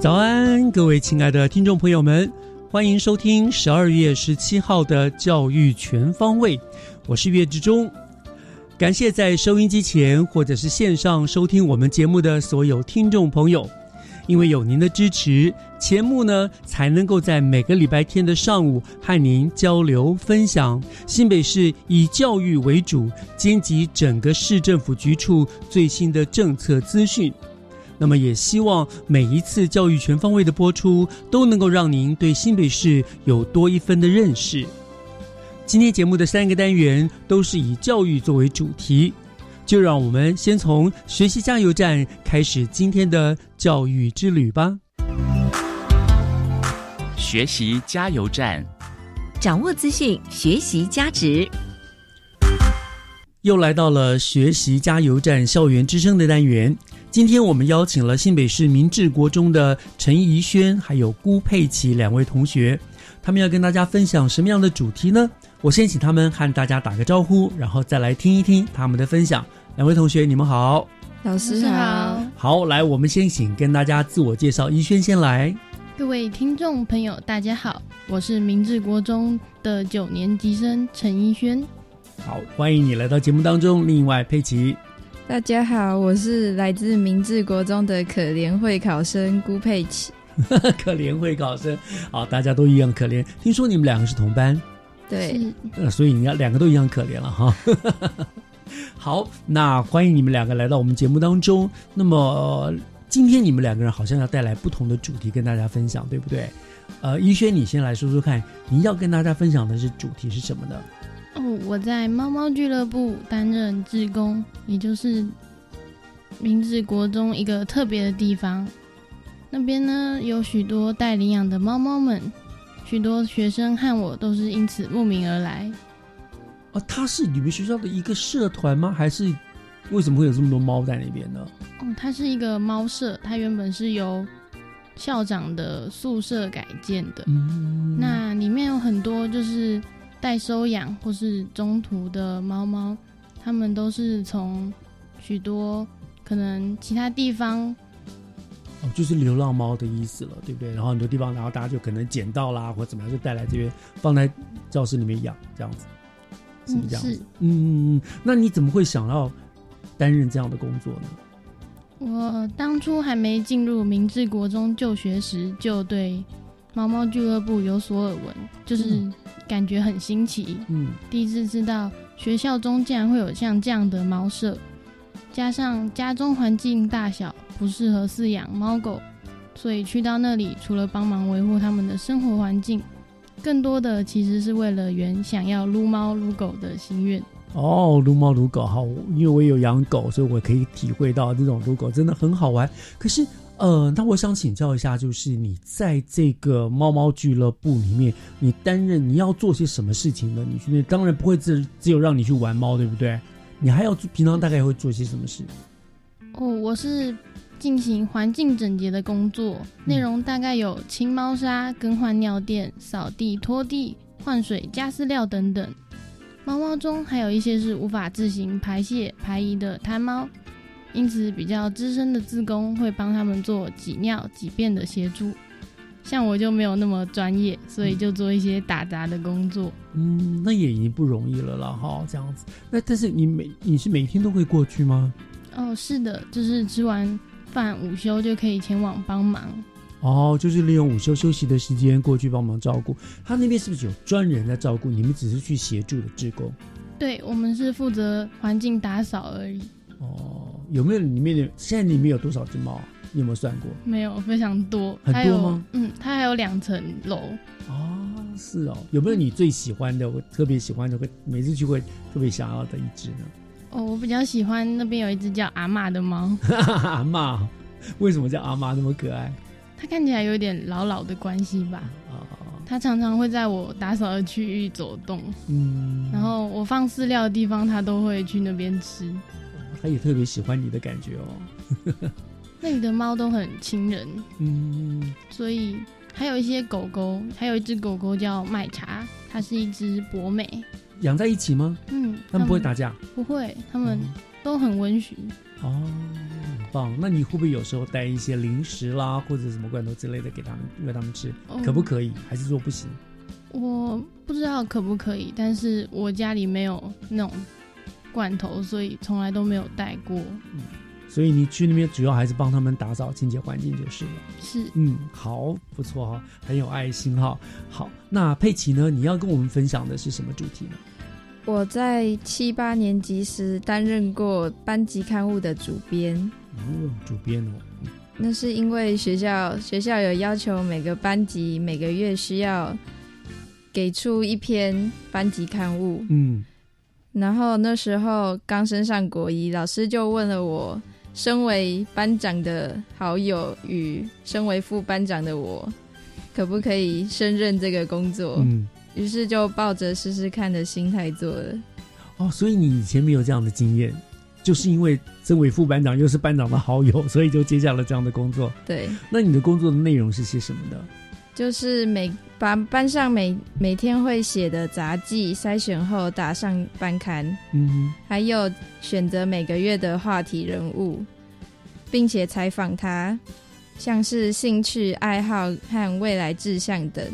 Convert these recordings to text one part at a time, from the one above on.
早安，各位亲爱的听众朋友们，欢迎收听十二月十七号的教育全方位，我是岳志忠。感谢在收音机前或者是线上收听我们节目的所有听众朋友，因为有您的支持，节目呢才能够在每个礼拜天的上午和您交流分享新北市以教育为主，兼及整个市政府局处最新的政策资讯。那么也希望每一次教育全方位的播出，都能够让您对新北市有多一分的认识。今天节目的三个单元都是以教育作为主题，就让我们先从学习加油站开始今天的教育之旅吧。学习加油站，掌握资讯，学习加值。又来到了学习加油站校园之声的单元。今天我们邀请了新北市明治国中的陈怡轩还有辜佩琪两位同学，他们要跟大家分享什么样的主题呢？我先请他们和大家打个招呼，然后再来听一听他们的分享。两位同学，你们好。老师好，好，来，我们先请跟大家自我介绍。怡轩先来。各位听众朋友，大家好，我是明治国中的九年级生陈怡轩。好，欢迎你来到节目当中。另外，佩奇。大家好，我是来自明治国中的可怜会考生辜佩奇。可怜会考生，好，大家都一样可怜。听说你们两个是同班，对，呃，所以你要两个都一样可怜了哈。好，那欢迎你们两个来到我们节目当中。那么、呃今天你们两个人好像要带来不同的主题跟大家分享，对不对？呃，依轩，你先来说说看，你要跟大家分享的是主题是什么呢？哦，我在猫猫俱乐部担任志工，也就是明治国中一个特别的地方。那边呢有许多待领养的猫猫们，许多学生和我都是因此慕名而来。哦，它是你们学校的一个社团吗？还是为什么会有这么多猫在那边呢？哦，它是一个猫舍，它原本是由校长的宿舍改建的。嗯，那里面有很多就是待收养或是中途的猫猫，他们都是从许多可能其他地方，哦，就是流浪猫的意思了，对不对？然后很多地方，然后大家就可能捡到啦，或者怎么样，就带来这边放在教室里面养，这样子，是不是这样子？嗯嗯嗯。那你怎么会想要担任这样的工作呢？我当初还没进入明治国中就学时，就对猫猫俱乐部有所耳闻，就是嗯感觉很新奇。嗯，第一次知道学校中竟然会有像这样的猫舍，加上家中环境大小不适合饲养猫狗，所以去到那里除了帮忙维护他们的生活环境，更多的其实是为了圆想要撸猫撸狗的心愿。哦，撸猫撸狗好，因为我也有养狗，所以我可以体会到这种撸狗真的很好玩。可是，呃，那我想请教一下，就是你在这个猫猫俱乐部里面，你担任你要做些什么事情呢？你去那当然不会只只有让你去玩猫，对不对？你还要平常大概会做些什么事？哦，我是进行环境整洁的工作，内容大概有清猫砂、更换尿垫、扫地、拖地、换水、加饲料等等。猫猫中还有一些是无法自行排泄排遗的贪猫，因此比较资深的志工会帮他们做挤尿、挤便的协助。像我就没有那么专业，所以就做一些打杂的工作。嗯，那也已经不容易了啦，哈，这样子。那但是你每你是每天都会过去吗？哦，是的，就是吃完饭午休就可以前往帮忙。哦，就是利用午休休息的时间过去帮忙照顾。他那边是不是有专人在照顾？你们只是去协助的职工？对，我们是负责环境打扫而已。哦，有没有里面的？现在里面有多少只猫啊？你有没有算过？没有，非常多。很多吗？嗯，它还有两层楼。哦，是哦。有没有你最喜欢的？我特别喜欢的，会每次去会特别想要的一只呢？哦，我比较喜欢那边有一只叫阿妈的猫，阿妈，为什么叫阿妈那么可爱？它看起来有点老老的关系吧。哦，它常常会在我打扫的区域走动，嗯，然后我放饲料的地方，它都会去那边吃。他也特别喜欢你的感觉哦。那里的猫都很亲人，嗯，所以还有一些狗狗，还有一只狗狗叫麦茶，它是一只博美。养在一起吗？嗯，他们不会打架？不会，它们都很温驯。哦，很棒。那你会不会有时候带一些零食啦，或者什么罐头之类的给他们喂他们吃？哦可不可以？还是说不行？我不知道可不可以，但是我家里没有那种罐头，所以从来都没有带过。所以你去那边主要还是帮他们打扫清洁环境就是了。是，嗯，好，不错哈，很有爱心哈。好，那佩奇呢？你要跟我们分享的是什么主题呢？我在七八年级时担任过班级刊物的主编，哦，主编哦，那是因为学校学校有要求每个班级每个月需要给出一篇班级刊物，嗯然后那时候刚升上国一，老师就问了我，身为班长的好友与身为副班长的我，可不可以胜任这个工作？嗯，于是就抱着试试看的心态做了。哦，所以你以前没有这样的经验，就是因为身为副班长又是班长的好友，所以就接下了这样的工作。对，那你的工作的内容是些什么呢？就是每把班上每每天会写的杂记筛选后打上班刊，嗯还有选择每个月的话题人物，并且采访他，像是兴趣爱好和未来志向等。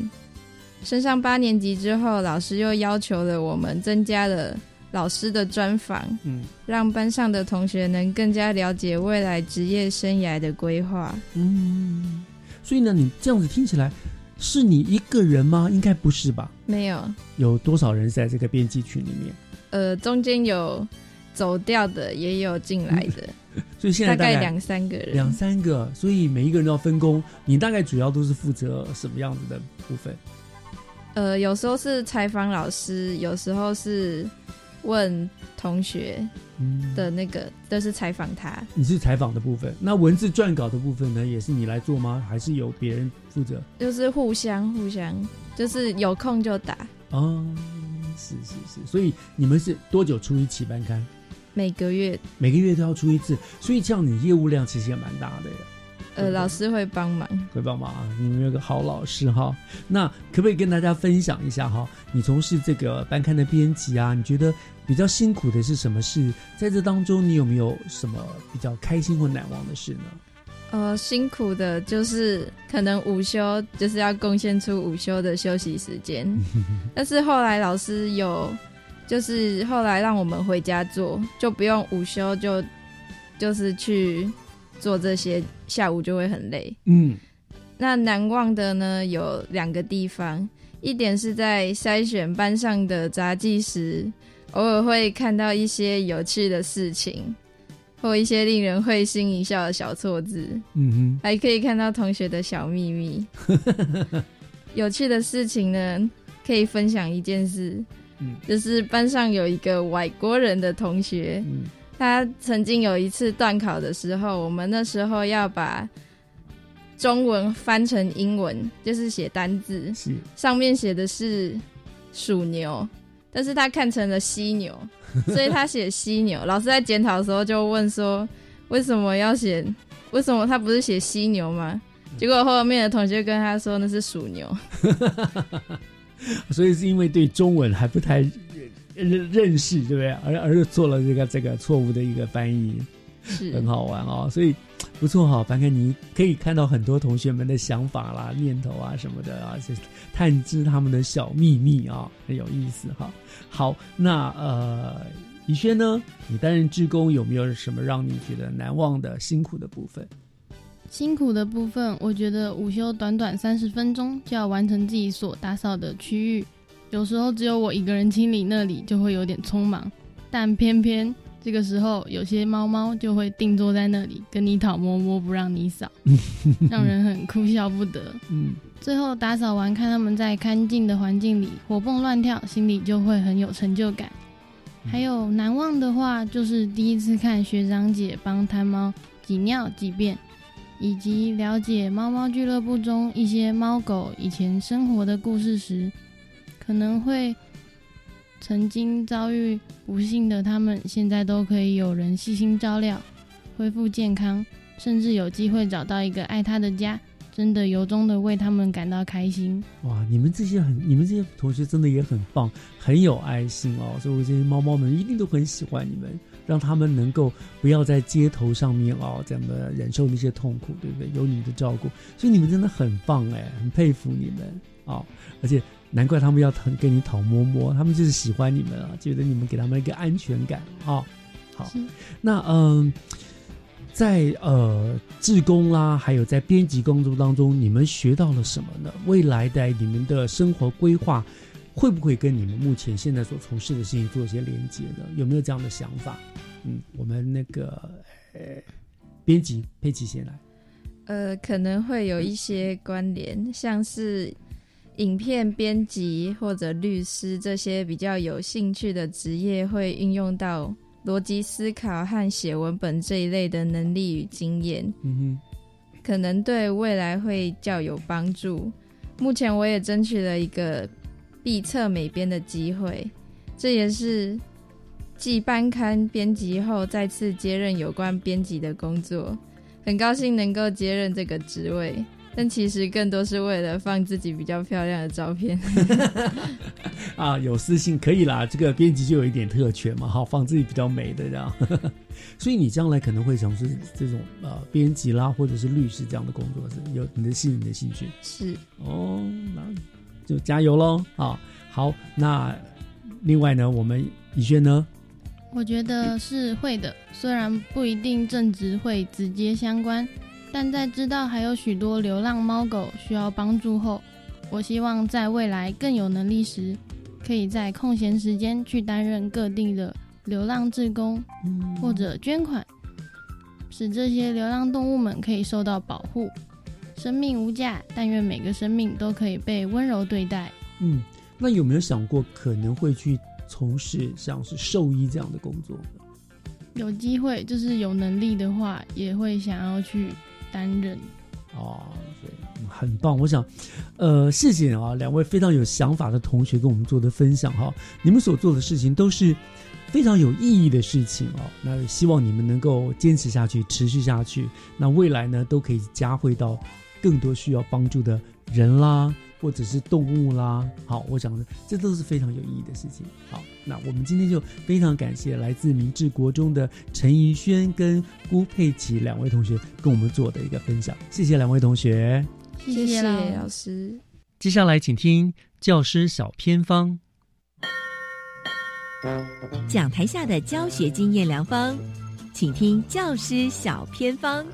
升上八年级之后，老师又要求了我们增加了老师的专访，嗯让班上的同学能更加了解未来职业生涯的规划。嗯，所以呢，你这样子听起来，是你一个人吗？应该不是吧？没有，有多少人在这个编辑群里面？呃，中间有走掉的，也有进来的，所以现在大概两三个人。两三个，所以每一个人都要分工。你大概主要都是负责什么样子的部分？呃，有时候是采访老师，有时候是问同学嗯，的那个，都是采访他。你是采访的部分，那文字撰稿的部分呢，也是你来做吗？还是由别人负责？就是互相互相，就是有空就打，哦，是是是，所以你们是多久出一期班刊？每个月每个月都要出一次，所以这样你业务量其实也蛮大的耶。呃老师会帮忙。会帮忙啊！你们有个好老师哈，那可不可以跟大家分享一下哈？你从事这个班刊的编辑啊，你觉得比较辛苦的是什么事？在这当中，你有没有什么比较开心或难忘的事呢？呃，辛苦的就是可能午休就是要贡献出午休的休息时间，但是后来老师有，就是后来让我们回家做，就不用午休就就是去做这些，下午就会很累。嗯那难忘的呢有两个地方，一点是在筛选班上的杂技时，偶尔会看到一些有趣的事情，或一些令人会心一笑的小错字。嗯还可以看到同学的小秘密。有趣的事情呢，可以分享一件事，嗯就是班上有一个外国人的同学，，嗯他曾经有一次段考的时候，我们那时候要把中文翻成英文，就是写单字，上面写的是属牛，但是他看成了犀牛，所以他写犀牛。老师在检讨的时候就问说，为什么要写？为什么他不是写犀牛吗？结果后面的同学跟他说那是属牛。所以是因为对中文还不太认认识，对不对？而而做了这个这个错误的一个翻译。是很好玩哦。所以不错哈、凡哥，你可以看到很多同学们的想法啦、念头啊什么的啊，是探知他们的小秘密啊，很有意思哈。好，那呃，怡轩呢？你担任志工有没有什么让你觉得难忘的辛苦的部分？辛苦的部分，我觉得午休短短三十分钟就要完成自己所打扫的区域，有时候只有我一个人清理那里就会有点匆忙，但偏偏这个时候有些猫猫就会定坐在那里跟你讨摸摸，不让你扫，让人很哭笑不得。嗯，最后打扫完，看他们在干净的环境里活蹦乱跳，心里就会很有成就感。还有难忘的话，就是第一次看学长姐帮贪猫挤尿挤便，以及了解猫猫俱乐部中一些猫狗以前生活的故事时，可能会曾经遭遇不幸的他们，现在都可以有人细心照料，恢复健康，甚至有机会找到一个爱他的家。真的由衷的为他们感到开心。哇，你们这些很，你们这些同学真的也很棒，很有爱心哦。所以我这些猫猫们一定都很喜欢你们，让他们能够不要在街头上面哦，怎么忍受那些痛苦，对不对？有你们的照顾，所以你们真的很棒哎，很佩服你们哦。而且难怪他们要疼跟你讨摸摸，他们就是喜欢你们啊，觉得你们给他们一个安全感啊、哦。好，那嗯。在呃，志工啦，还有在编辑工作当中，你们学到了什么呢？未来的你们的生活规划，会不会跟你们目前现在所从事的事情做一些连接呢？有没有这样的想法？嗯，我们那个呃，编辑佩奇先来。呃，可能会有一些关联，像是影片编辑或者律师这些比较有兴趣的职业，会运用到。逻辑思考和写文本这一类的能力与经验，嗯哼，可能对未来会较有帮助。目前我也争取了一个毕测美编的机会，这也是继班刊编辑后再次接任有关编辑的工作，很高兴能够接任这个职位。但其实更多是为了放自己比较漂亮的照片。啊，有私信可以啦，这个编辑就有一点特权嘛，好放自己比较美的这样。所以你将来可能会从事这种呃编辑啦，或者是律师这样的工作，是有你的兴你的兴趣是哦，那就加油喽啊！好，那另外呢，我们怡轩呢？我觉得是会的，虽然不一定正职会直接相关。但在知道还有许多流浪猫狗需要帮助后，我希望在未来更有能力时，可以在空闲时间去担任各地的流浪志工，或者捐款，使这些流浪动物们可以受到保护。生命无价，但愿每个生命都可以被温柔对待。嗯，那有没有想过可能会去从事像是兽医这样的工作？有机会，就是有能力的话，也会想要去。担任哦，对，很棒。我想，呃，谢谢啊，两位非常有想法的同学跟我们做的分享哈。你们所做的事情都是非常有意义的事情哦。那希望你们能够坚持下去，持续下去。那未来呢，都可以加惠到更多需要帮助的人啦。或者是动物啦，好，我想这都是非常有意义的事情。好，那我们今天就非常感谢来自明治国中的陈怡轩跟辜佩琪两位同学跟我们做的一个分享，谢谢两位同学，谢谢老师。接下来请听教师小偏方，讲台下的教学经验良方，请听教师小偏方。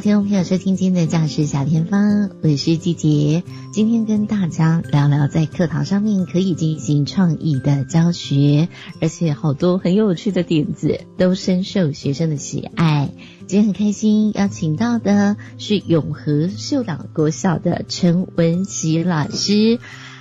所有听众朋友收听今天的教师小偏方，我是季杰。今天跟大家聊聊在课堂上面可以进行创意的教学，而且好多很有趣的点子都深受学生的喜爱。今天很开心邀请到的是永和秀朗国小的陈文琪老师。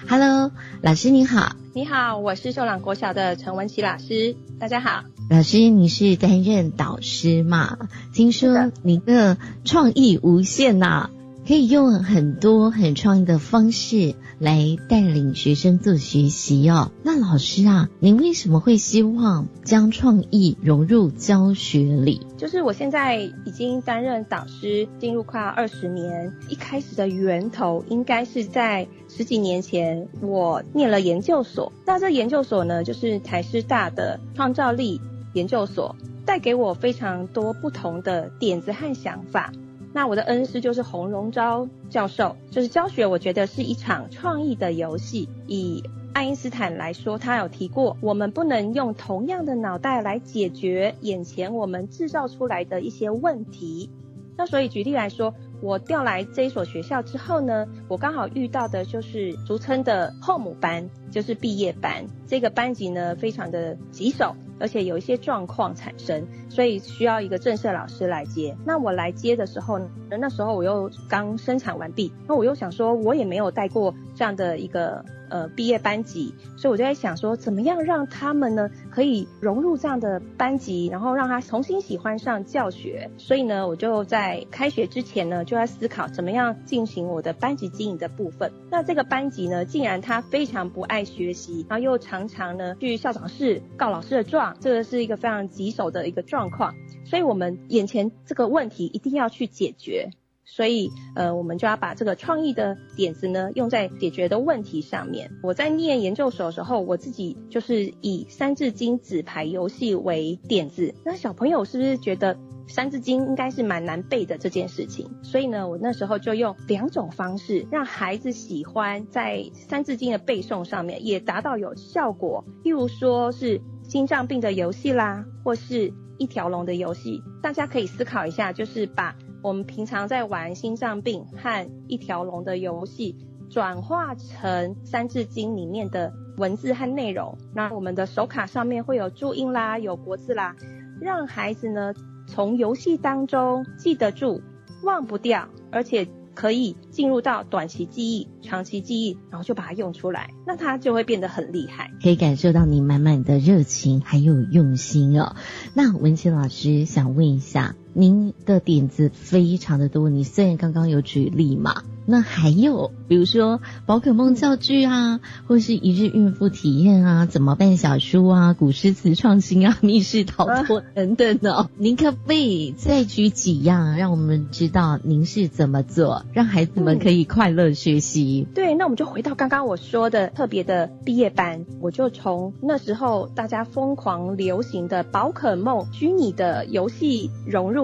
Hello，老师您好。你好，我是秀朗国小的陈文琪老师。大家好，老师，你是担任导师嘛？听说你的创意无限呐、啊，可以用很多很创意的方式来带领学生做学习哦。那老师啊，您为什么会希望将创意融入教学里？就是我现在已经担任导师，进入快要二十年。一开始的源头应该是在十几年前，我念了研究所。那这研究所呢，就是台师大的创造力研究所，带给我非常多不同的点子和想法。那我的恩师就是洪荣昭教授，就是教学，我觉得是一场创意的游戏。以爱因斯坦来说，他有提过，我们不能用同样的脑袋来解决眼前我们制造出来的一些问题。那所以举例来说，我调来这一所学校之后呢，我刚好遇到的就是俗称的后母班，就是毕业班。这个班级呢，非常的棘手。而且有一些状况产生，所以需要一个正式老师来接。那我来接的时候，那时候我又刚生产完毕，那我又想说，我也没有带过这样的一个。呃，毕业班级，所以我就在想说，怎么样让他们呢可以融入这样的班级，然后让他重新喜欢上教学。所以呢，我就在开学之前呢，就在思考怎么样进行我的班级经营的部分。那这个班级呢，竟然他非常不爱学习，然后又常常呢去校长室告老师的状，这个是一个非常棘手的一个状况。所以我们眼前这个问题一定要去解决。所以，呃，我们就要把这个创意的点子呢，用在解决的问题上面。我在念研究所的时候，我自己就是以三字经纸牌游戏为点子。那小朋友是不是觉得三字经应该是蛮难背的这件事情？所以呢，我那时候就用两种方式，让孩子喜欢在三字经的背诵上面也达到有效果。例如说是心脏病的游戏啦，或是一条龙的游戏，大家可以思考一下，就是把。我们平常在玩心脏病和一条龙的游戏，转化成三字经里面的文字和内容。那我们的手卡上面会有注音啦，有国字啦，让孩子呢从游戏当中记得住，忘不掉，而且可以进入到短期记忆、长期记忆，然后就把它用出来，那他就会变得很厉害。可以感受到你满满的热情还有用心哦。那文琪老师想问一下。您的点子非常的多，你虽然刚刚有举例嘛，那还有比如说宝可梦教具啊，或是一日孕妇体验啊，怎么办小书啊，古诗词创新啊，密室逃脱等等哦，您可不可以再举几样，让我们知道您是怎么做，让孩子们可以快乐学习？对，那我们就回到刚刚我说的特别的毕业班，我就从那时候大家疯狂流行的宝可梦虚拟的游戏融入。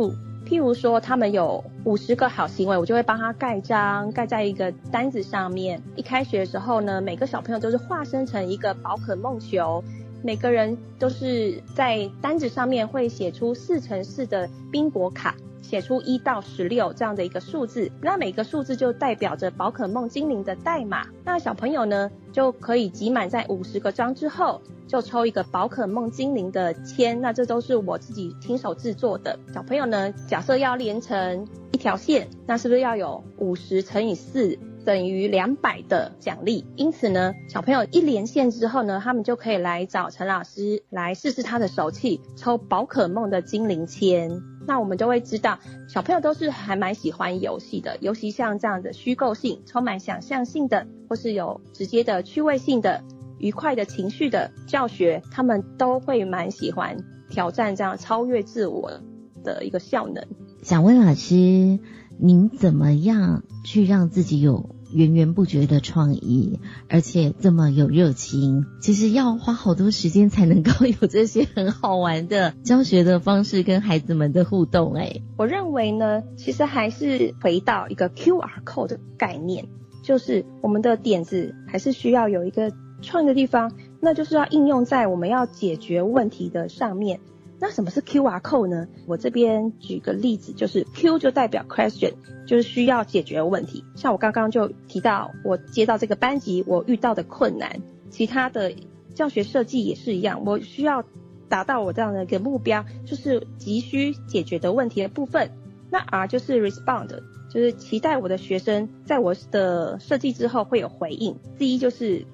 譬如说，他们有五十个好行为，我就会帮他盖章，盖在一个单子上面。一开学的时候呢，每个小朋友都是化身成一个宝可梦球，每个人都是在单子上面会写出四乘四的宾果卡。写出一到十六这样的一个数字，那每个数字就代表着宝可梦精灵的代码。那小朋友呢，就可以集满在五十个章之后，就抽一个宝可梦精灵的签。那这都是我自己亲手制作的。小朋友呢，假设要连成一条线，那是不是要有五十乘以四等于两百的奖励？因此呢，小朋友一连线之后呢，他们就可以来找陈老师来试试他的手气，抽宝可梦的精灵签。那我们就会知道，小朋友都是还蛮喜欢游戏的，尤其像这样的虚构性、充满想象性的，或是有直接的趣味性的、愉快的情绪的教学，他们都会蛮喜欢挑战这样超越自我的一个效能。想问老师，您怎么样去让自己有？源源不绝的创意，而且这么有热情，其实要花好多时间才能够有这些很好玩的教学的方式跟孩子们的互动。哎，我认为呢，其实还是回到一个 QR code 的概念，就是我们的点子还是需要有一个创意的地方，那就是要应用在我们要解决问题的上面。那什么是 QR code 呢？我这边举个例子，就是 Q 就代表 question，就是需要解决问题。像我刚刚就提到，我接到这个班级，我遇到的困难，其他的教学设计也是一样，我需要达到我这样的一个目标，就是急需解决的问题的部分。那 R 就是 respond，就是期待我的学生在我的设计之后会有回应。第一就是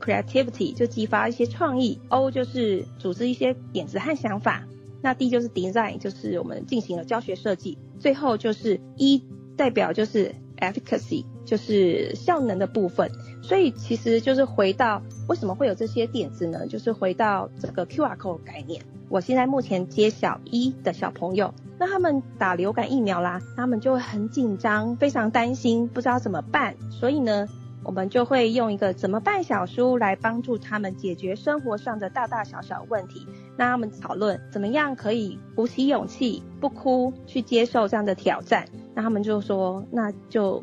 creativity，就激发一些创意。O 就是组织一些点子和想法。那 D 就是 design，就是我们进行了教学设计。最后就是 E 代表就是 efficacy，就是效能的部分。所以其实就是回到为什么会有这些点子呢？就是回到这个 QR code 概念。我现在目前接小一的小朋友，那他们打流感疫苗啦，他们就很紧张，非常担心，不知道怎么办。所以呢，我们就会用一个怎么办小书来帮助他们解决生活上的大大小小问题。那他们讨论怎么样可以鼓起勇气，不哭，去接受这样的挑战。那他们就说，那就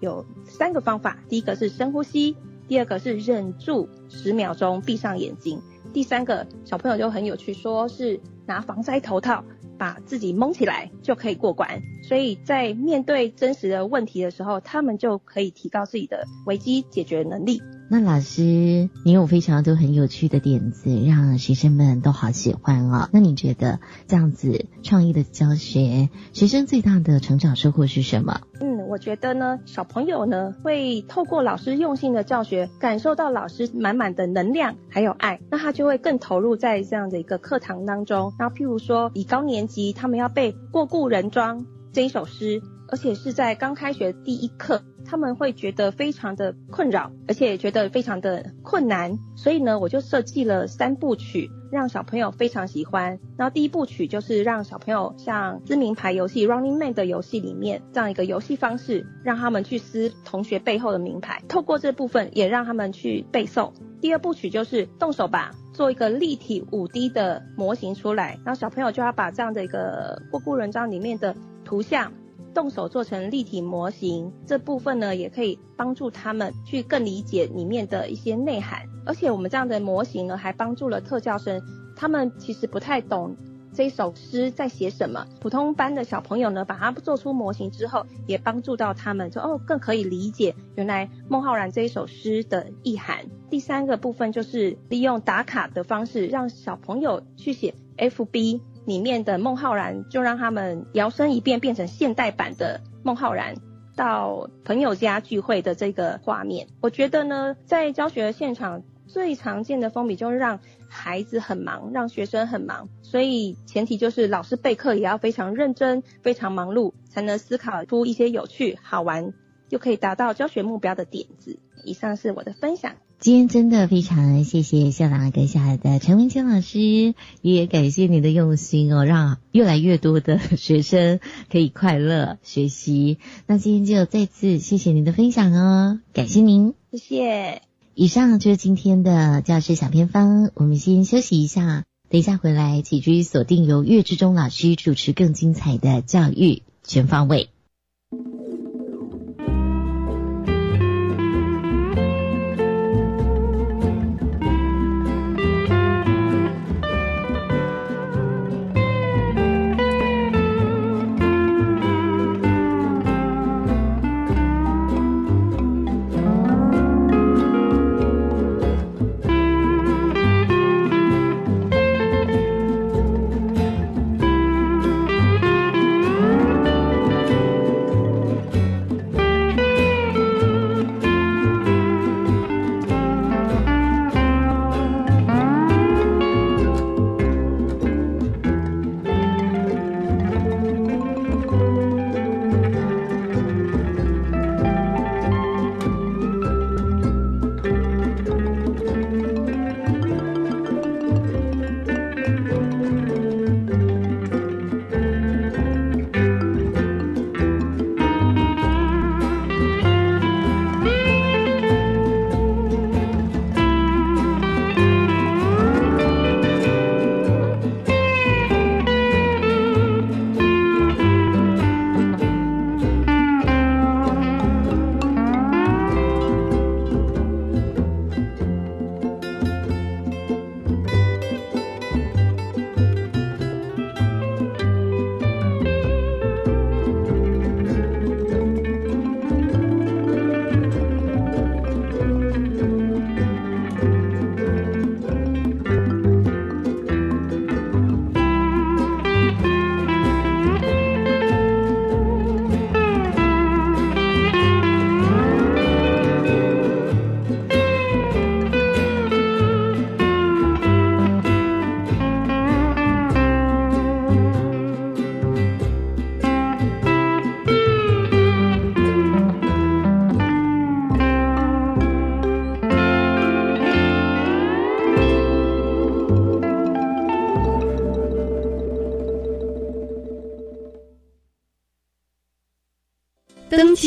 有三个方法：第一个是深呼吸，第二个是忍住十秒钟，闭上眼睛。第三个小朋友就很有趣，说是拿防灾头套把自己蒙起来就可以过关，所以在面对真实的问题的时候，他们就可以提高自己的危机解决能力。那老师，你有非常多很有趣的点子，让学生们都好喜欢哦。那你觉得这样子创意的教学，学生最大的成长收获是什么？嗯，我觉得呢，小朋友呢会透过老师用心的教学，感受到老师满满的能量还有爱，那他就会更投入在这样的一个课堂当中。然后譬如说，以高年级他们要背《过故人庄》这一首诗。而且是在刚开学第一课，他们会觉得非常的困扰，而且觉得非常的困难。所以呢，我就设计了三部曲，让小朋友非常喜欢。然后第一部曲就是让小朋友像知名牌游戏 Running Man 的游戏里面这样一个游戏方式，让他们去撕同学背后的名牌。透过这部分，也让他们去背诵。第二部曲就是动手吧，做一个立体五 D 的模型出来。然后小朋友就要把这样的一个过故人章里面的图像。动手做成立体模型，这部分呢也可以帮助他们去更理解里面的一些内涵。而且我们这样的模型呢，还帮助了特教生，他们其实不太懂这首诗在写什么。普通班的小朋友呢，把它做出模型之后，也帮助到他们，就哦更可以理解原来孟浩然这一首诗的意涵。第三个部分就是利用打卡的方式，让小朋友去写 FB。里面的孟浩然就让他们摇身一变变成现代版的孟浩然，到朋友家聚会的这个画面。我觉得呢，在教学现场最常见的风笔就是让孩子很忙，让学生很忙。所以前提就是老师备课也要非常认真、非常忙碌，才能思考出一些有趣、好玩又可以达到教学目标的点子。以上是我的分享。今天真的非常谢谢校长跟下来的陈文清老师，也感谢你的用心哦，让越来越多的学生可以快乐学习。那今天就再次谢谢您的分享哦，感谢您，谢谢。以上就是今天的教师小偏方，我们先休息一下，等一下回来继续锁定由岳志忠老师主持更精彩的教育全方位。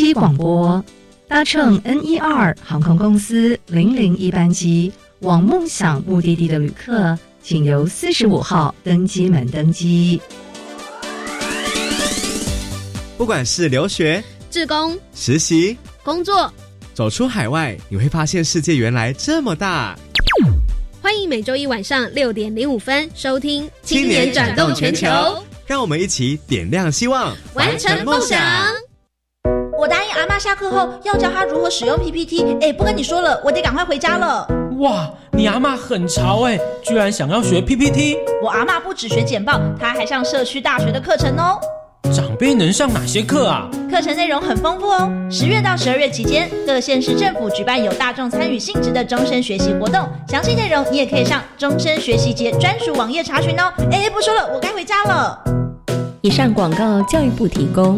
机广播，搭乘 N 一二航空公司零零一班机往梦想目的地的旅客，请由四十五号登机门登机。不管是留学、志工、实习、工作，走出海外，你会发现世界原来这么大。欢迎每周一晚上六点零五分收听《青年转动全球》，让我们一起点亮希望，完成梦想。我答应阿妈下课后要教她如何使用 PPT，哎，不跟你说了，我得赶快回家了。哇，你阿妈很潮哎，居然想要学 PPT。我阿妈不只学简报，她还上社区大学的课程哦。长辈能上哪些课啊？课程内容很丰富哦。十月到十二月期间，各县市政府举办有大众参与性质的终身学习活动，详细内容你也可以上终身学习节专属网页查询哦。哎，不说了，我该回家了。以上广告，教育部提供。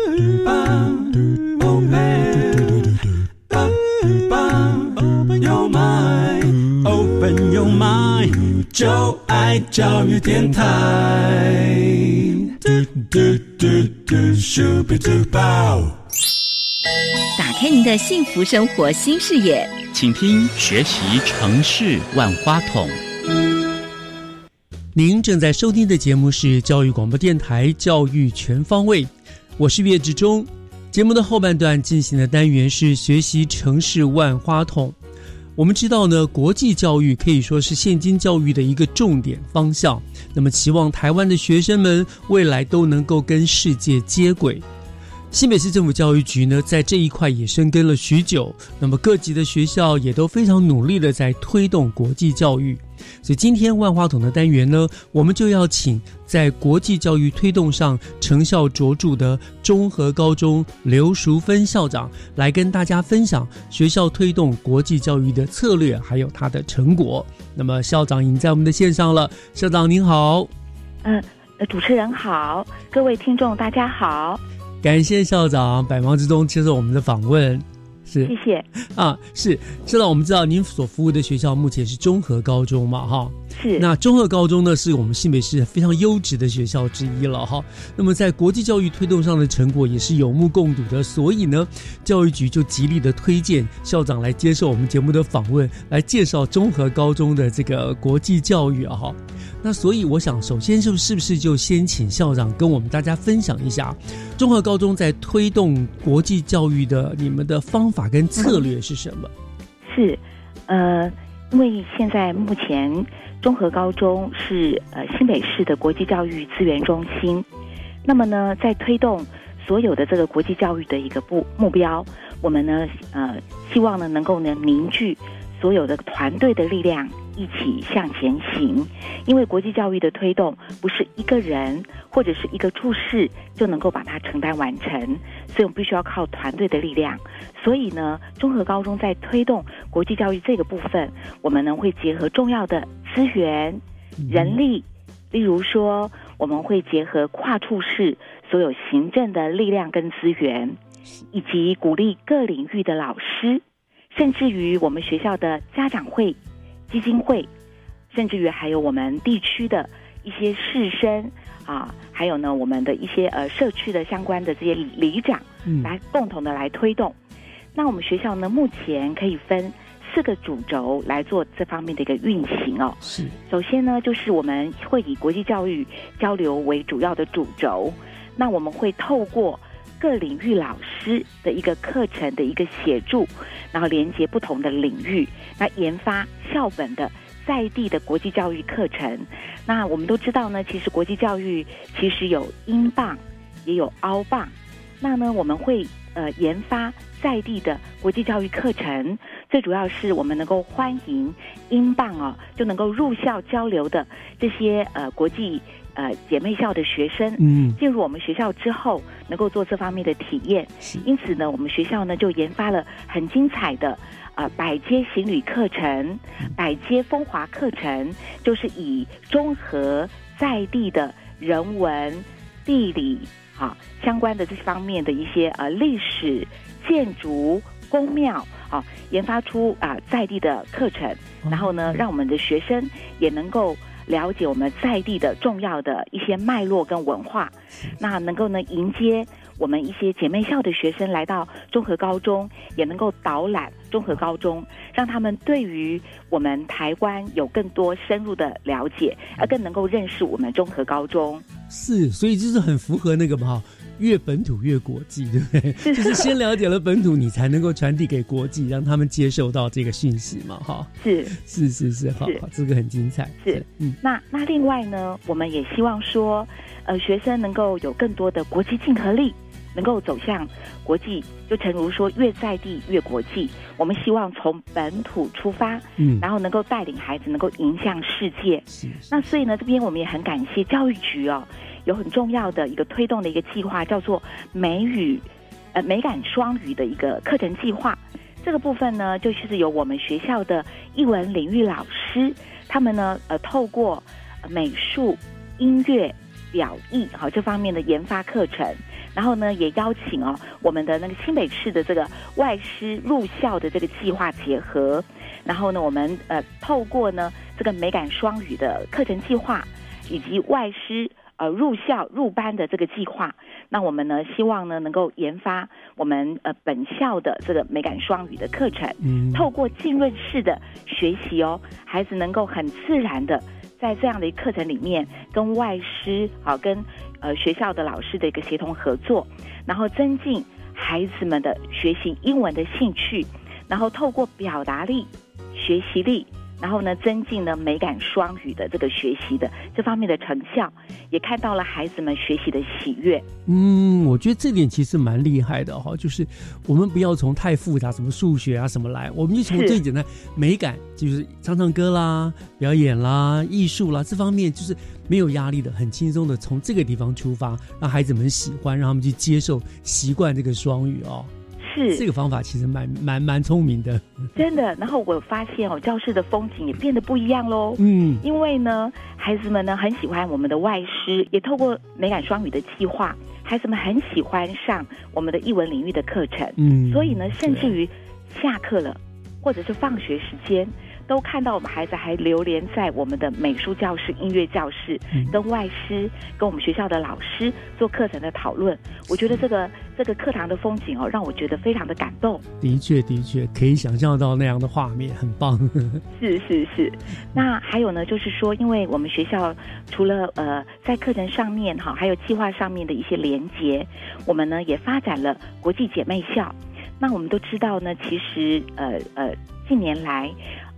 mind，就爱教育电台嘟嘟嘟嘟嘟嘟。打开您的幸福生活新视野，请听学习城市万花筒。您正在收听的节目是教育广播电台《教育全方位》，我是岳志忠。节目的后半段进行的单元是学习城市万花筒。我们知道呢，国际教育可以说是现今教育的一个重点方向。那么，期望台湾的学生们未来都能够跟世界接轨。新北市政府教育局呢，在这一块也深耕了许久。那么，各级的学校也都非常努力的在推动国际教育。所以，今天万花筒的单元呢，我们就要请在国际教育推动上成效卓著的中和高中刘淑芬校长来跟大家分享学校推动国际教育的策略，还有他的成果。那么，校长已经在我们的线上了。校长您好，嗯，主持人好，各位听众大家好，感谢校长百忙之中接受我们的访问。是，谢谢啊，是，知道我们知道您所服务的学校目前是中和高中嘛，哈，是。那中和高中呢，是我们新北市非常优质的学校之一了，哈。那么在国际教育推动上的成果也是有目共睹的，所以呢，教育局就极力的推荐校长来接受我们节目的访问，来介绍中和高中的这个国际教育啊，哈。那所以我想，首先就是不是就先请校长跟我们大家分享一下，中和高中在推动国际教育的你们的方法跟策略是什么？是，呃，因为现在目前中和高中是呃新北市的国际教育资源中心，那么呢，在推动所有的这个国际教育的一个目目标，我们呢呃希望呢能够呢凝聚所有的团队的力量。一起向前行，因为国际教育的推动不是一个人或者是一个处事就能够把它承担完成，所以我们必须要靠团队的力量。所以呢，综合高中在推动国际教育这个部分，我们呢会结合重要的资源、人力，例如说我们会结合跨处室所有行政的力量跟资源，以及鼓励各领域的老师，甚至于我们学校的家长会。基金会，甚至于还有我们地区的一些士绅啊，还有呢我们的一些呃社区的相关的这些里长，来共同的来推动。那我们学校呢，目前可以分四个主轴来做这方面的一个运行哦。是，首先呢，就是我们会以国际教育交流为主要的主轴。那我们会透过各领域老师的一个课程的一个协助，然后连接不同的领域，那研发校本的在地的国际教育课程。那我们都知道呢，其实国际教育其实有英镑，也有澳镑。那呢，我们会呃研发在地的国际教育课程，最主要是我们能够欢迎英镑哦，就能够入校交流的这些呃国际呃姐妹校的学生，嗯进入我们学校之后，能够做这方面的体验。因此呢，我们学校呢就研发了很精彩的呃百街行旅课程、百街风华课程，就是以综合在地的人文、地理。啊，相关的这方面的一些呃历史、建筑、宫庙啊，研发出啊在地的课程，然后呢，让我们的学生也能够了解我们在地的重要的一些脉络跟文化，那能够呢迎接我们一些姐妹校的学生来到综合高中，也能够导览综合高中，让他们对于我们台湾有更多深入的了解，而更能够认识我们综合高中。是，所以就是很符合那个嘛，越本土越国际，对不对？就是先了解了本土，你才能够传递给国际，让他们接受到这个讯息嘛，哈。是是是是，好，好这个很精彩。是，嗯，那那另外呢，我们也希望说，呃，学生能够有更多的国际竞合力，能够走向国际。就诚如说，越在地越国际。我们希望从本土出发，嗯，然后能够带领孩子能够迎向世界。那所以呢，这边我们也很感谢教育局哦，有很重要的一个推动的一个计划，叫做美语呃美感双语的一个课程计划。这个部分呢，就是由我们学校的译文领域老师，他们呢呃透过美术、音乐、表意好这方面的研发课程。然后呢，也邀请哦我们的那个新北市的这个外师入校的这个计划结合，然后呢，我们呃透过呢这个美感双语的课程计划，以及外师呃入校入班的这个计划，那我们呢希望呢能够研发我们呃本校的这个美感双语的课程，嗯，透过浸润式的学习哦，孩子能够很自然的。在这样的一课程里面，跟外师啊跟呃学校的老师的一个协同合作，然后增进孩子们的学习英文的兴趣，然后透过表达力、学习力，然后呢增进了美感双语的这个学习的这方面的成效，也看到了孩子们学习的喜悦。嗯，我觉得这点其实蛮厉害的哈，就是我们不要从太复杂什么数学啊什么来，我们就从最简单美感，就是唱唱歌啦、表演啦、艺术啦这方面，就是没有压力的，很轻松的从这个地方出发，让孩子们喜欢，让他们去接受、习惯这个双语哦。是这个方法其实蛮蛮蛮聪明的，真的。然后我发现哦，教室的风景也变得不一样喽。嗯，因为呢，孩子们呢很喜欢我们的外师，也透过美感双语的计划，孩子们很喜欢上我们的译文领域的课程。嗯，所以呢，甚至于下课了，或者是放学时间。都看到我们孩子还流连在我们的美术教室、音乐教室，跟外师、跟我们学校的老师做课程的讨论。我觉得这个这个课堂的风景哦，让我觉得非常的感动。的确，的确可以想象到那样的画面，很棒。是是是。那还有呢，就是说，因为我们学校除了呃在课程上面哈，还有计划上面的一些连接，我们呢也发展了国际姐妹校。那我们都知道呢，其实呃呃近年来。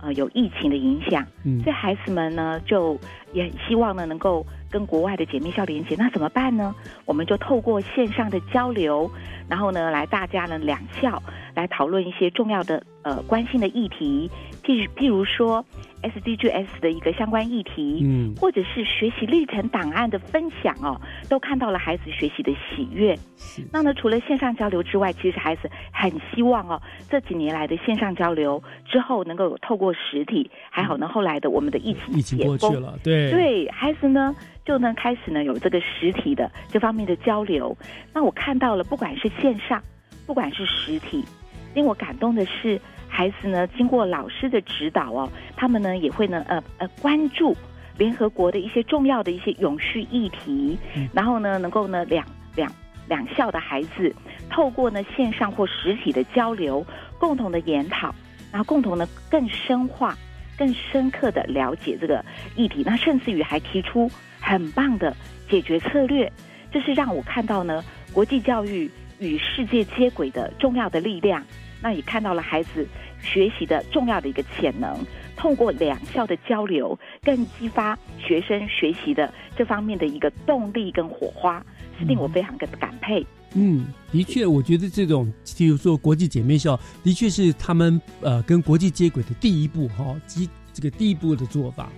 呃，有疫情的影响，嗯，所以孩子们呢，就也希望呢，能够跟国外的姐妹校连接。那怎么办呢？我们就透过线上的交流，然后呢，来大家呢两校来讨论一些重要的呃关心的议题，譬譬如说 SDGs 的一个相关议题，嗯，或者是学习历程档案的分享哦，都看到了孩子学习的喜悦。那呢，除了线上交流之外，其实孩子很希望哦，这几年来的线上交流之后，能够透过实体。还好呢，后来的我们的疫情疫情过去了，对对，孩子呢就能开始呢有这个实体的这方面的交流。那我看到了，不管是线上，不管是实体，令我感动的是，孩子呢经过老师的指导哦，他们呢也会呢呃呃关注联合国的一些重要的一些永续议题，然后呢能够呢两两。两校的孩子透过呢线上或实体的交流，共同的研讨，然后共同的更深化、更深刻的了解这个议题。那甚至于还提出很棒的解决策略，这是让我看到呢国际教育与世界接轨的重要的力量。那也看到了孩子学习的重要的一个潜能，通过两校的交流，更激发学生学习的这方面的一个动力跟火花，是令我非常的感佩。嗯，的确，我觉得这种，比如说国际姐妹校，的确是他们呃跟国际接轨的第一步哈，基这个第一步的做法。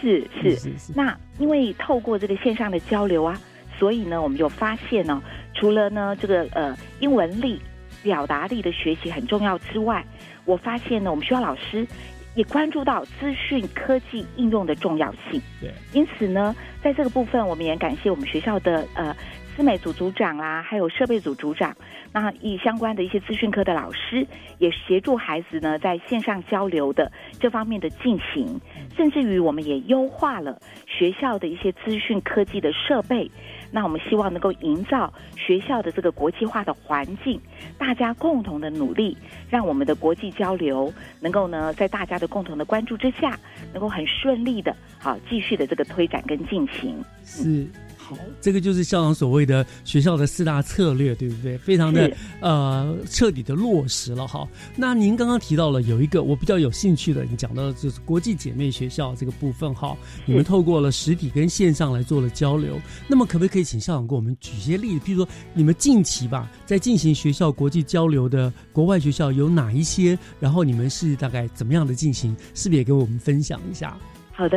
是是是是。那因为透过这个线上的交流啊，所以呢，我们就发现呢，除了呢这个呃英文力。表达力的学习很重要之外，我发现呢，我们学校老师也关注到资讯科技应用的重要性。对，因此呢，在这个部分，我们也感谢我们学校的呃思美组组长啦，还有设备组组长，那以相关的一些资讯科的老师，也协助孩子呢在线上交流的这方面的进行，甚至于我们也优化了学校的一些资讯科技的设备。那我们希望能够营造学校的这个国际化的环境，大家共同的努力，让我们的国际交流能够呢，在大家的共同的关注之下，能够很顺利的，好继续的这个推展跟进行。是。这个就是校长所谓的学校的四大策略，对不对？非常的呃彻底的落实了哈。那您刚刚提到了有一个我比较有兴趣的，你讲到的就是国际姐妹学校这个部分哈。你们透过了实体跟线上来做了交流，那么可不可以请校长给我们举些例子？比如说你们近期吧，在进行学校国际交流的国外学校有哪一些？然后你们是大概怎么样的进行？是不是也给我们分享一下？好的，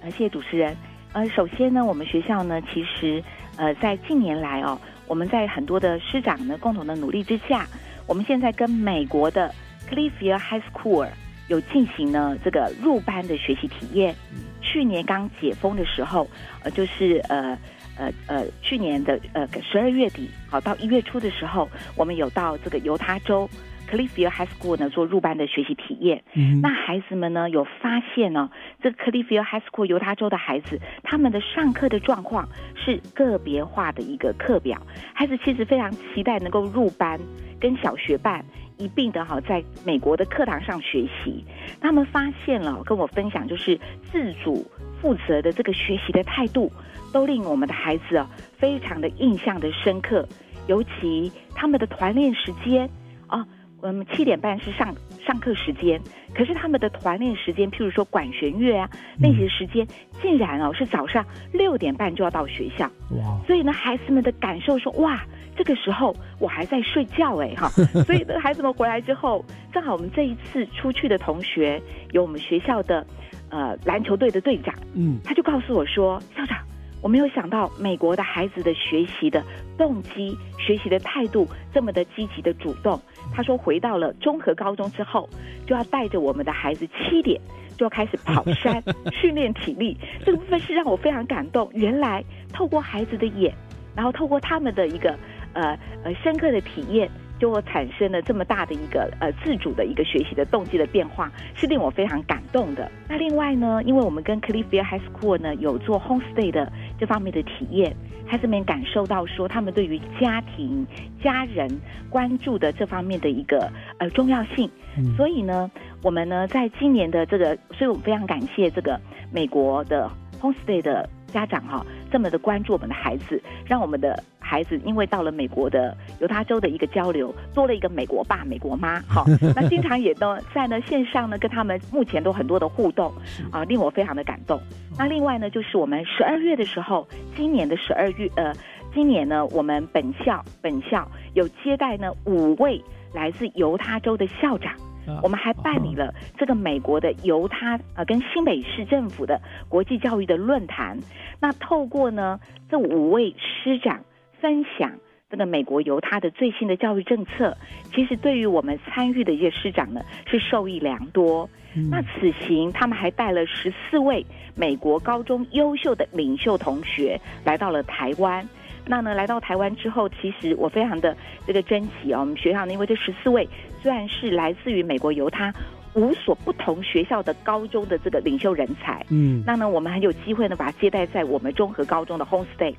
呃，谢谢主持人。呃，首先呢，我们学校呢，其实呃，在近年来哦，我们在很多的师长呢共同的努力之下，我们现在跟美国的 Clifford High School 有进行呢这个入班的学习体验。去年刚解封的时候，呃，就是呃呃呃，去年的呃十二月底，好到一月初的时候，我们有到这个犹他州。Clifford High School 呢做入班的学习体验，那孩子们呢有发现呢，这个 Clifford High School 犹他州的孩子，他们的上课的状况是个别化的一个课表，孩子其实非常期待能够入班，跟小学班一并的哈，在美国的课堂上学习。他们发现了，跟我分享就是自主负责的这个学习的态度，都令我们的孩子啊非常的印象的深刻，尤其他们的团练时间啊。嗯，七点半是上上课时间，可是他们的团练时间，譬如说管弦乐啊那些时间，竟然哦是早上六点半就要到学校。哇！所以呢，孩子们的感受说，哇，这个时候我还在睡觉哎哈。所以孩子们回来之后，正好我们这一次出去的同学有我们学校的呃篮球队的队长，嗯，他就告诉我说，校长。我没有想到美国的孩子的学习的动机、学习的态度这么的积极的主动。他说，回到了综合高中之后，就要带着我们的孩子七点就要开始跑山 训练体力。这个部分是让我非常感动。原来透过孩子的眼，然后透过他们的一个呃呃深刻的体验。就产生了这么大的一个呃自主的一个学习的动机的变化，是令我非常感动的。那另外呢，因为我们跟 Clifford High School 呢有做 homestay 的这方面的体验，孩子们感受到说他们对于家庭、家人关注的这方面的一个呃重要性。所以呢，我们呢在今年的这个，所以我们非常感谢这个美国的 homestay 的家长哈，这么的关注我们的孩子，让我们的。孩子因为到了美国的犹他州的一个交流，多了一个美国爸、美国妈，好，那经常也都在呢线上呢跟他们目前都很多的互动啊，令我非常的感动。那另外呢，就是我们十二月的时候，今年的十二月，呃，今年呢，我们本校本校有接待呢五位来自犹他州的校长。我们还办理了这个美国的犹他呃跟新北市政府的国际教育的论坛。那透过呢这五位师长。分享这个美国犹他的最新的教育政策，其实对于我们参与的一些师长呢是受益良多。那此行他们还带了十四位美国高中优秀的领袖同学来到了台湾。那呢来到台湾之后，其实我非常的这个珍惜哦，我们学校呢因为这十四位虽然是来自于美国犹他。五所不同学校的高中的这个领袖人才，嗯，那呢，我们很有机会呢，把他接待在我们中和高中的 homestay。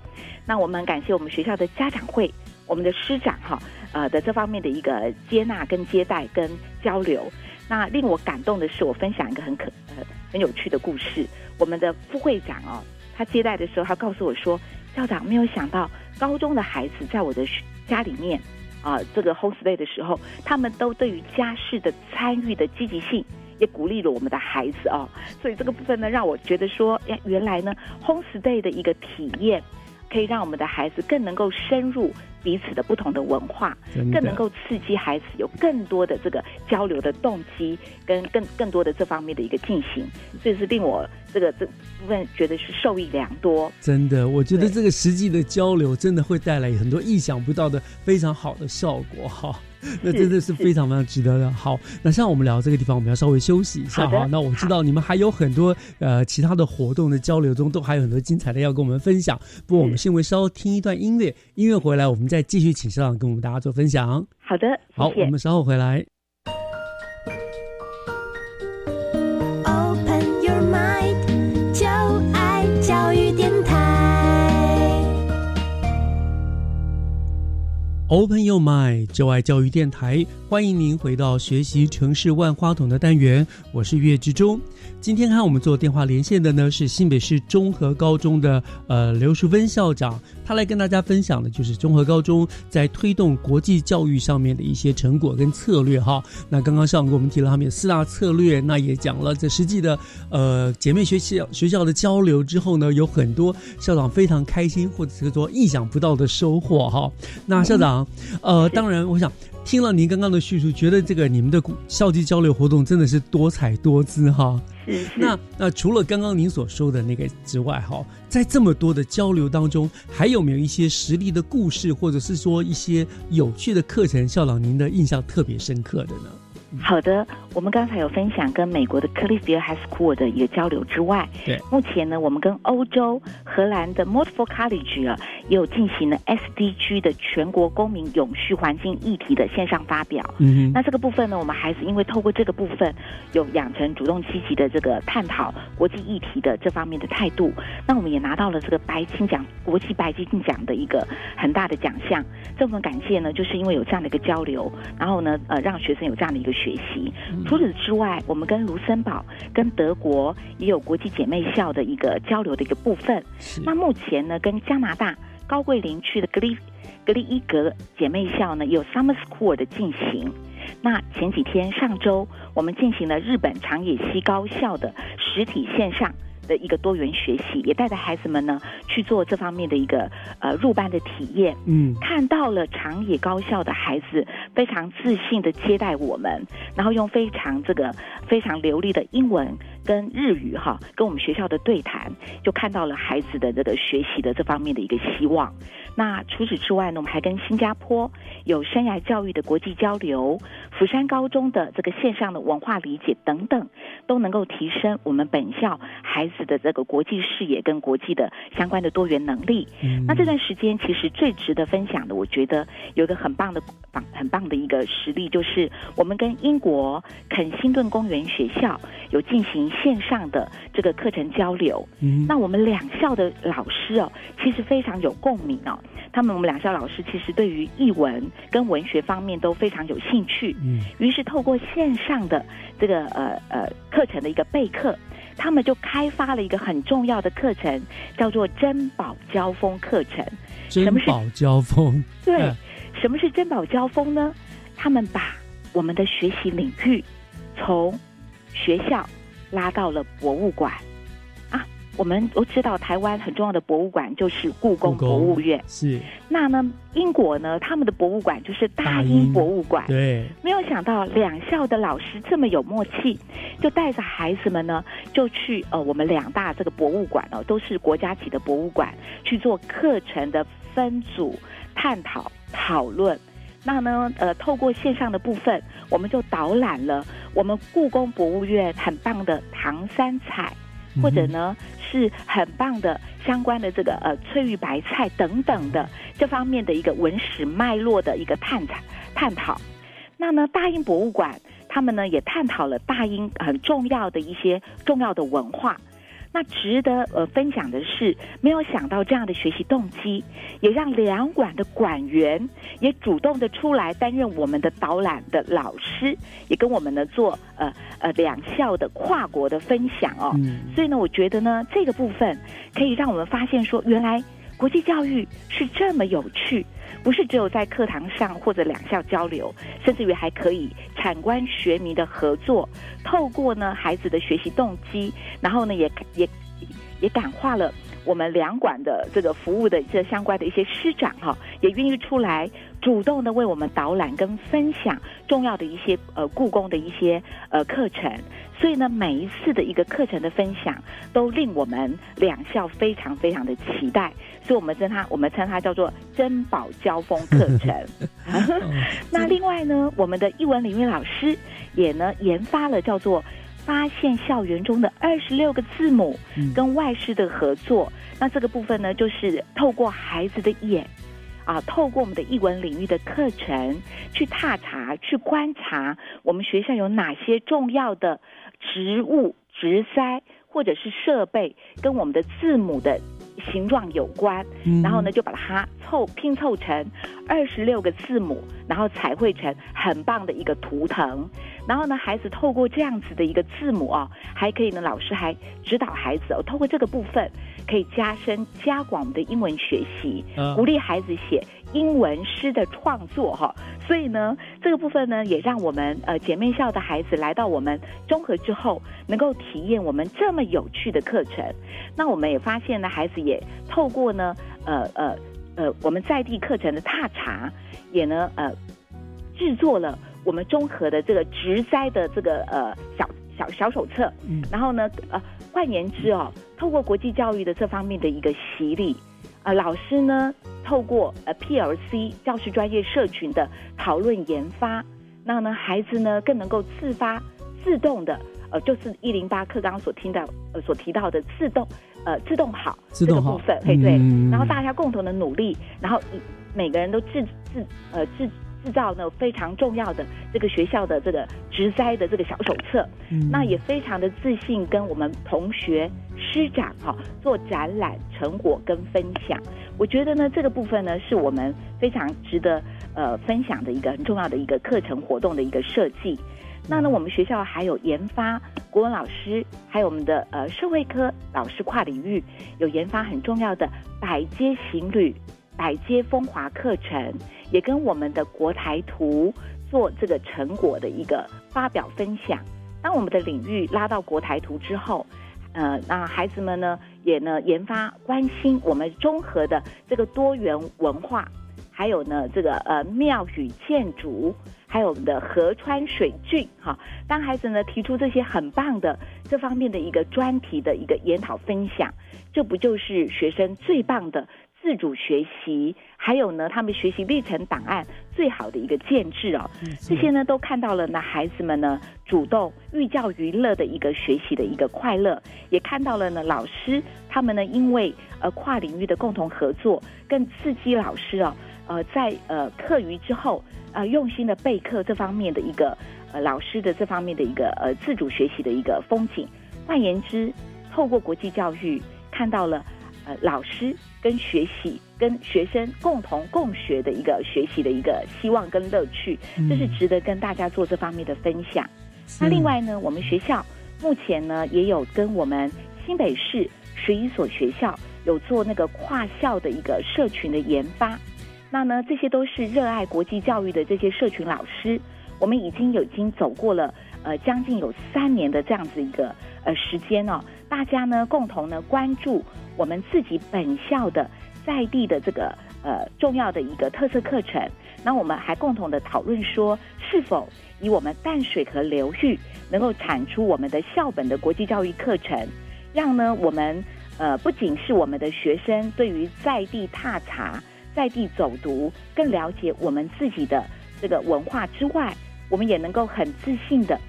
那我们感谢我们学校的家长会，我们的师长哈，呃的这方面的一个接纳跟接待跟交流。那令我感动的是，我分享一个很可呃很有趣的故事。我们的副会长哦，他接待的时候，他告诉我说，校长没有想到高中的孩子在我的家里面啊，这个 homestay 的时候，他们都对于家事的参与的积极性，也鼓励了我们的孩子哦。所以这个部分呢，让我觉得说，哎，原来呢 homestay 的一个体验，可以让我们的孩子更能够深入。彼此的不同的文化，更能够刺激孩子有更多的这个交流的动机，跟更更多的这方面的一个进行，这是令我这个这部分觉得是受益良多。真的，我觉得这个实际的交流真的会带来很多意想不到的非常好的效果哈。那真的是非常非常值得的。好，那像我们聊这个地方，我们要稍微休息一下哈。那我知道你们还有很多呃其他的活动的交流中，都还有很多精彩的要跟我们分享。不过我们先为稍听一段音乐，音乐回来我们再继续请校长跟我们大家做分享。好的，好，我们稍后回来。Open your mind，就爱教育电台，欢迎您回到学习城市万花筒的单元，我是月之中。今天和我们做电话连线的呢是新北市中和高中的呃刘淑芬校长。他来跟大家分享的，就是综合高中在推动国际教育上面的一些成果跟策略哈。那刚刚校长给我们提了他们有四大策略，那也讲了这实际的呃姐妹学校学校的交流之后呢，有很多校长非常开心或者是说意想不到的收获哈。那校长，呃，当然我想。听了您刚刚的叙述，觉得这个你们的校际交流活动真的是多彩多姿哈。那那除了刚刚您所说的那个之外哈，在这么多的交流当中，还有没有一些实例的故事，或者是说一些有趣的课程，校长您的印象特别深刻的呢？好的，我们刚才有分享跟美国的 Clifford High School 的一个交流之外，对，目前呢，我们跟欧洲荷兰的 Multiple College 啊，也有进行了 SDG 的全国公民永续环境议题的线上发表。嗯那这个部分呢，我们还是因为透过这个部分，有养成主动积极的这个探讨国际议题的这方面的态度，那我们也拿到了这个白金奖国际白金奖的一个很大的奖项。这份感谢呢，就是因为有这样的一个交流，然后呢，呃，让学生有这样的一个。学习。除此之外，我们跟卢森堡、跟德国也有国际姐妹校的一个交流的一个部分。那目前呢，跟加拿大高贵林区的格里格里伊格姐妹校呢，有 Summer School 的进行。那前几天上周，我们进行了日本长野西高校的实体线上。的一个多元学习，也带着孩子们呢去做这方面的一个呃入班的体验。嗯，看到了长野高校的孩子非常自信的接待我们，然后用非常这个非常流利的英文跟日语哈，跟我们学校的对谈，就看到了孩子的这个学习的这方面的一个希望。那除此之外呢，我们还跟新加坡有生涯教育的国际交流，釜山高中的这个线上的文化理解等等，都能够提升我们本校孩子的这个国际视野跟国际的相关的多元能力。那这段时间其实最值得分享的，我觉得有一个很棒的棒很棒的一个实例，就是我们跟英国肯辛顿公园学校有进行线上的这个课程交流。那我们两校的老师哦，其实非常有共鸣哦。他们我们两校老师其实对于译文跟文学方面都非常有兴趣，嗯，于是透过线上的这个呃呃课程的一个备课，他们就开发了一个很重要的课程，叫做珍宝交锋课程。珍宝交锋，对，什么是珍宝交锋呢？他们把我们的学习领域从学校拉到了博物馆。我们都知道，台湾很重要的博物馆就是故宫博物院。是。那呢，英国呢，他们的博物馆就是大英博物馆。对。没有想到两校的老师这么有默契，就带着孩子们呢，就去呃我们两大这个博物馆哦，都是国家级的博物馆去做课程的分组探讨讨论。那呢，呃，透过线上的部分，我们就导览了我们故宫博物院很棒的唐三彩。或者呢，是很棒的相关的这个呃翠玉白菜等等的这方面的一个文史脉络的一个探讨探讨。那呢，大英博物馆他们呢也探讨了大英很重要的一些重要的文化。那值得呃分享的是，没有想到这样的学习动机，也让两馆的馆员也主动的出来担任我们的导览的老师，也跟我们呢做呃呃两校的跨国的分享哦。所以呢，我觉得呢这个部分可以让我们发现说，原来国际教育是这么有趣，不是只有在课堂上或者两校交流，甚至于还可以产官学民的合作，透过呢孩子的学习动机，然后呢也也也感化了。我们两馆的这个服务的这相关的一些师长哈，也愿意出来主动的为我们导览跟分享重要的一些呃故宫的一些呃课程，所以呢每一次的一个课程的分享都令我们两校非常非常的期待，所以我们称它我们称它叫做珍宝交锋课程。那另外呢，我们的译文领域老师也呢研发了叫做。发现校园中的二十六个字母，跟外师的合作。那这个部分呢，就是透过孩子的眼，啊，透过我们的译文领域的课程，去踏查、去观察我们学校有哪些重要的植物植栽，或者是设备，跟我们的字母的形状有关。然后呢，就把它凑拼凑成二十六个字母，然后彩绘成很棒的一个图腾。然后呢，孩子透过这样子的一个字母哦，还可以呢，老师还指导孩子哦，透过这个部分可以加深加广我们的英文学习，鼓励孩子写英文诗的创作哈。所以呢，这个部分呢，也让我们呃姐妹校的孩子来到我们综合之后，能够体验我们这么有趣的课程。那我们也发现呢，孩子也透过呢，呃呃呃，我们在地课程的踏查，也呢呃制作了。我们综合的这个植栽的这个呃小小小手册，嗯，然后呢呃换言之哦，透过国际教育的这方面的一个洗礼，啊老师呢透过呃 PLC 教师专业社群的讨论研发，那呢孩子呢更能够自发自动的呃就是一零八课刚刚所听到呃所提到的自动呃自动好这个部分，对对，然后大家共同的努力，然后每个人都自自呃自。制造呢非常重要的这个学校的这个植栽的这个小手册，那也非常的自信跟我们同学师长哈做展览成果跟分享。我觉得呢这个部分呢是我们非常值得呃分享的一个很重要的一个课程活动的一个设计。那呢我们学校还有研发国文老师，还有我们的呃社会科老师跨领域有研发很重要的百街行旅、百街风华课程。也跟我们的国台图做这个成果的一个发表分享。当我们的领域拉到国台图之后，呃，那孩子们呢也呢研发关心我们综合的这个多元文化，还有呢这个呃庙宇建筑，还有我们的河川水郡哈。当孩子呢提出这些很棒的这方面的一个专题的一个研讨分享，这不就是学生最棒的？自主学习，还有呢，他们学习历程档案最好的一个建制哦，这些呢都看到了呢，孩子们呢主动寓教于乐的一个学习的一个快乐，也看到了呢老师他们呢因为呃跨领域的共同合作，更刺激老师哦，呃在呃课余之后呃用心的备课这方面的一个呃老师的这方面的一个呃自主学习的一个风景。换言之，透过国际教育看到了。呃，老师跟学习跟学生共同共学的一个学习的一个希望跟乐趣，这是值得跟大家做这方面的分享。那另外呢，我们学校目前呢也有跟我们新北市十一所学校有做那个跨校的一个社群的研发。那呢，这些都是热爱国际教育的这些社群老师，我们已经有已经走过了呃将近有三年的这样子一个呃时间哦，大家呢共同呢关注。我们自己本校的在地的这个呃重要的一个特色课程，那我们还共同的讨论说，是否以我们淡水河流域能够产出我们的校本的国际教育课程，让呢我们呃不仅是我们的学生对于在地踏查、在地走读更了解我们自己的这个文化之外，我们也能够很自信的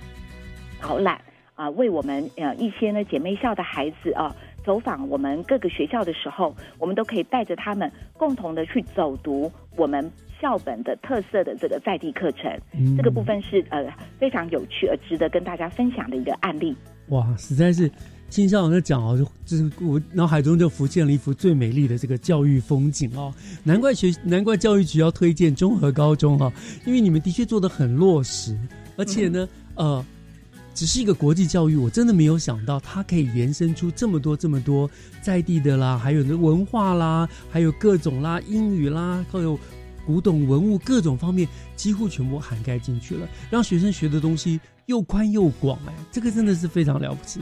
导览啊，为我们呃一些呢姐妹校的孩子啊。走访我们各个学校的时候，我们都可以带着他们共同的去走读我们校本的特色的这个在地课程。嗯这个部分是呃非常有趣而值得跟大家分享的一个案例。哇，实在是青校长在讲哦，就是我脑海中就浮现了一幅最美丽的这个教育风景哦。难怪学，难怪教育局要推荐综合高中哈，因为你们的确做的很落实，而且呢，呃。只是一个国际教育，我真的没有想到它可以延伸出这么多这么多在地的啦，还有文化啦，还有各种啦，英语啦，还有古董文物各种方面，几乎全部涵盖进去了，让学生学的东西又宽又广，哎，这个真的是非常了不起。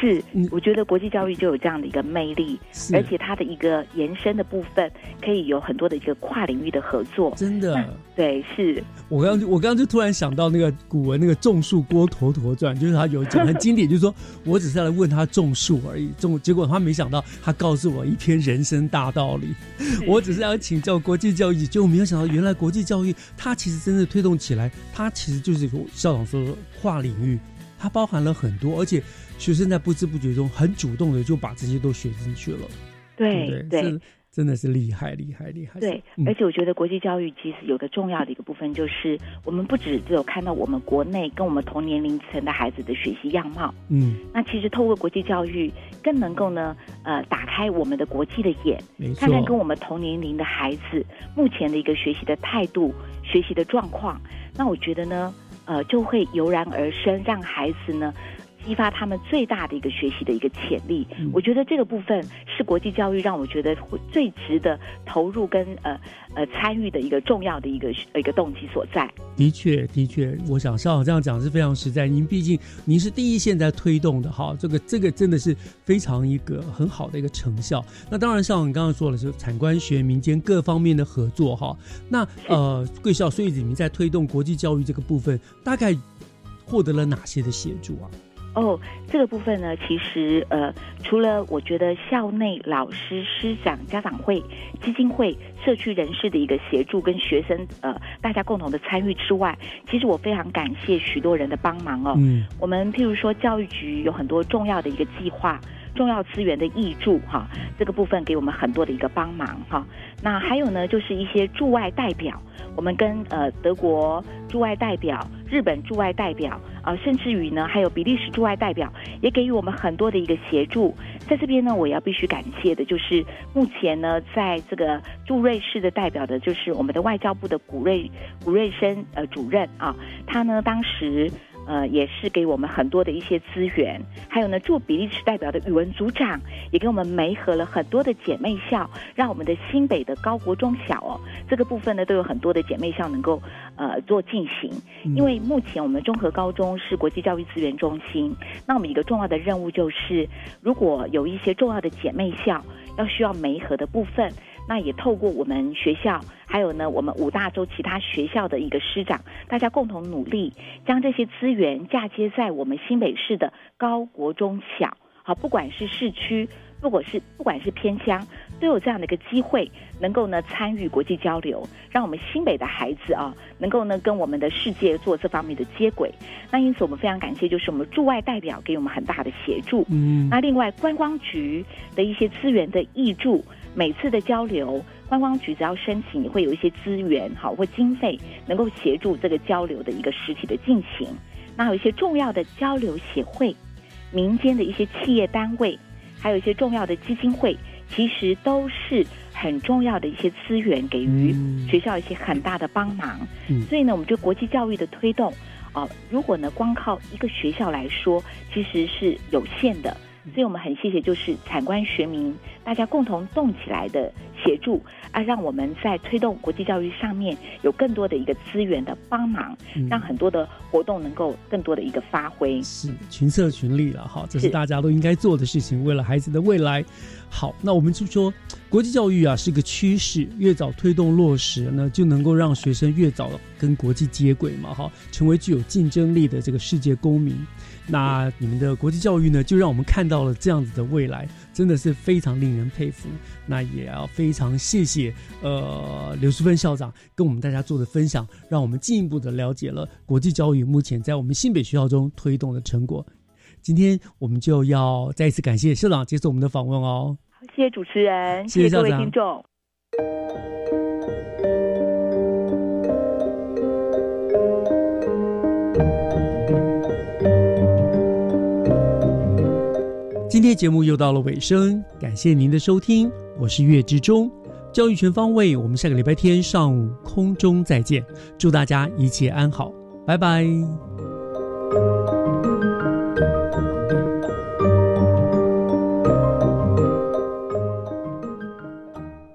是，我觉得国际教育就有这样的一个魅力，而且它的一个延伸的部分可以有很多的一个跨领域的合作。真的，对，是我刚我刚刚就突然想到那个古文那个种树郭头陀传，就是他有一讲很经典，就是说我只是来问他种树而已，种结果他没想到他告诉我一篇人生大道理。我只是要请教国际教育，结果没有想到原来国际教育它其实真的推动起来，它其实就是校长说的跨领域，它包含了很多，而且。学生在不知不觉中很主动的就把这些都学进去了，对对，真的是厉害厉害厉害。对，而且我觉得国际教育其实有个重要的一个部分，就是我们不只只有看到我们国内跟我们同年龄层的孩子的学习样貌，嗯，那其实透过国际教育更能够呢，呃，打开我们的国际的眼，看看跟我们同年龄的孩子目前的一个学习的态度、学习的状况，那我觉得呢，呃，就会油然而生，让孩子呢。激发他们最大的一个学习的一个潜力，我觉得这个部分是国际教育让我觉得最值得投入跟呃呃参与的一个重要的一个一个动机所在。的确，的确，我想校长这样讲是非常实在。您毕竟您是第一线在推动的哈，这个这个真的是非常一个很好的一个成效。那当然，像你刚刚说的是产官学民间各方面的合作哈。那呃，贵校所以你们在推动国际教育这个部分，大概获得了哪些的协助啊？哦，这个部分呢，其实呃，除了我觉得校内老师、师长、家长会、基金会、社区人士的一个协助，跟学生呃大家共同的参与之外，其实我非常感谢许多人的帮忙哦。嗯，我们譬如说教育局有很多重要的一个计划、重要资源的挹注哈，这个部分给我们很多的一个帮忙哈。那还有呢，就是一些驻外代表，我们跟呃德国驻外代表、日本驻外代表。啊，甚至于呢，还有比利时驻外代表也给予我们很多的一个协助。在这边呢，我要必须感谢的就是目前呢，在这个驻瑞士的代表的，就是我们的外交部的古瑞古瑞生呃主任啊，他呢当时。呃，也是给我们很多的一些资源，还有呢，驻比利时代表的语文组长也给我们媒合了很多的姐妹校，让我们的新北的高国中小哦，这个部分呢都有很多的姐妹校能够呃做进行。因为目前我们综合高中是国际教育资源中心，那我们一个重要的任务就是，如果有一些重要的姐妹校要需要媒合的部分。那也透过我们学校，还有呢，我们五大洲其他学校的一个师长，大家共同努力，将这些资源嫁接在我们新北市的高国中小，好，不管是市区，不管是不管是偏乡，都有这样的一个机会，能够呢参与国际交流，让我们新北的孩子啊，能够呢跟我们的世界做这方面的接轨。那因此我们非常感谢，就是我们驻外代表给我们很大的协助。嗯，那另外观光局的一些资源的挹注。每次的交流，观光局只要申请，会有一些资源好或经费，能够协助这个交流的一个实体的进行。那有一些重要的交流协会、民间的一些企业单位，还有一些重要的基金会，其实都是很重要的一些资源，给予学校一些很大的帮忙。所以呢，我们就国际教育的推动，哦，如果呢光靠一个学校来说，其实是有限的。所以我们很谢谢，就是产官学民大家共同动起来的协助啊，让我们在推动国际教育上面有更多的一个资源的帮忙，让很多的活动能够更多的一个发挥。是群策群力了哈，这是大家都应该做的事情，为了孩子的未来。好，那我们就说国际教育啊是个趋势，越早推动落实呢，就能够让学生越早跟国际接轨嘛，哈，成为具有竞争力的这个世界公民。那你们的国际教育呢，就让我们看到了这样子的未来，真的是非常令人佩服。那也要非常谢谢呃刘淑芬校长跟我们大家做的分享，让我们进一步的了解了国际教育目前在我们新北学校中推动的成果。今天我们就要再一次感谢校长接受我们的访问哦。谢谢主持人，谢谢各位听众。今天节目又到了尾声，感谢您的收听，我是月之中，教育全方位，我们下个礼拜天上午空中再见，祝大家一切安好，拜拜。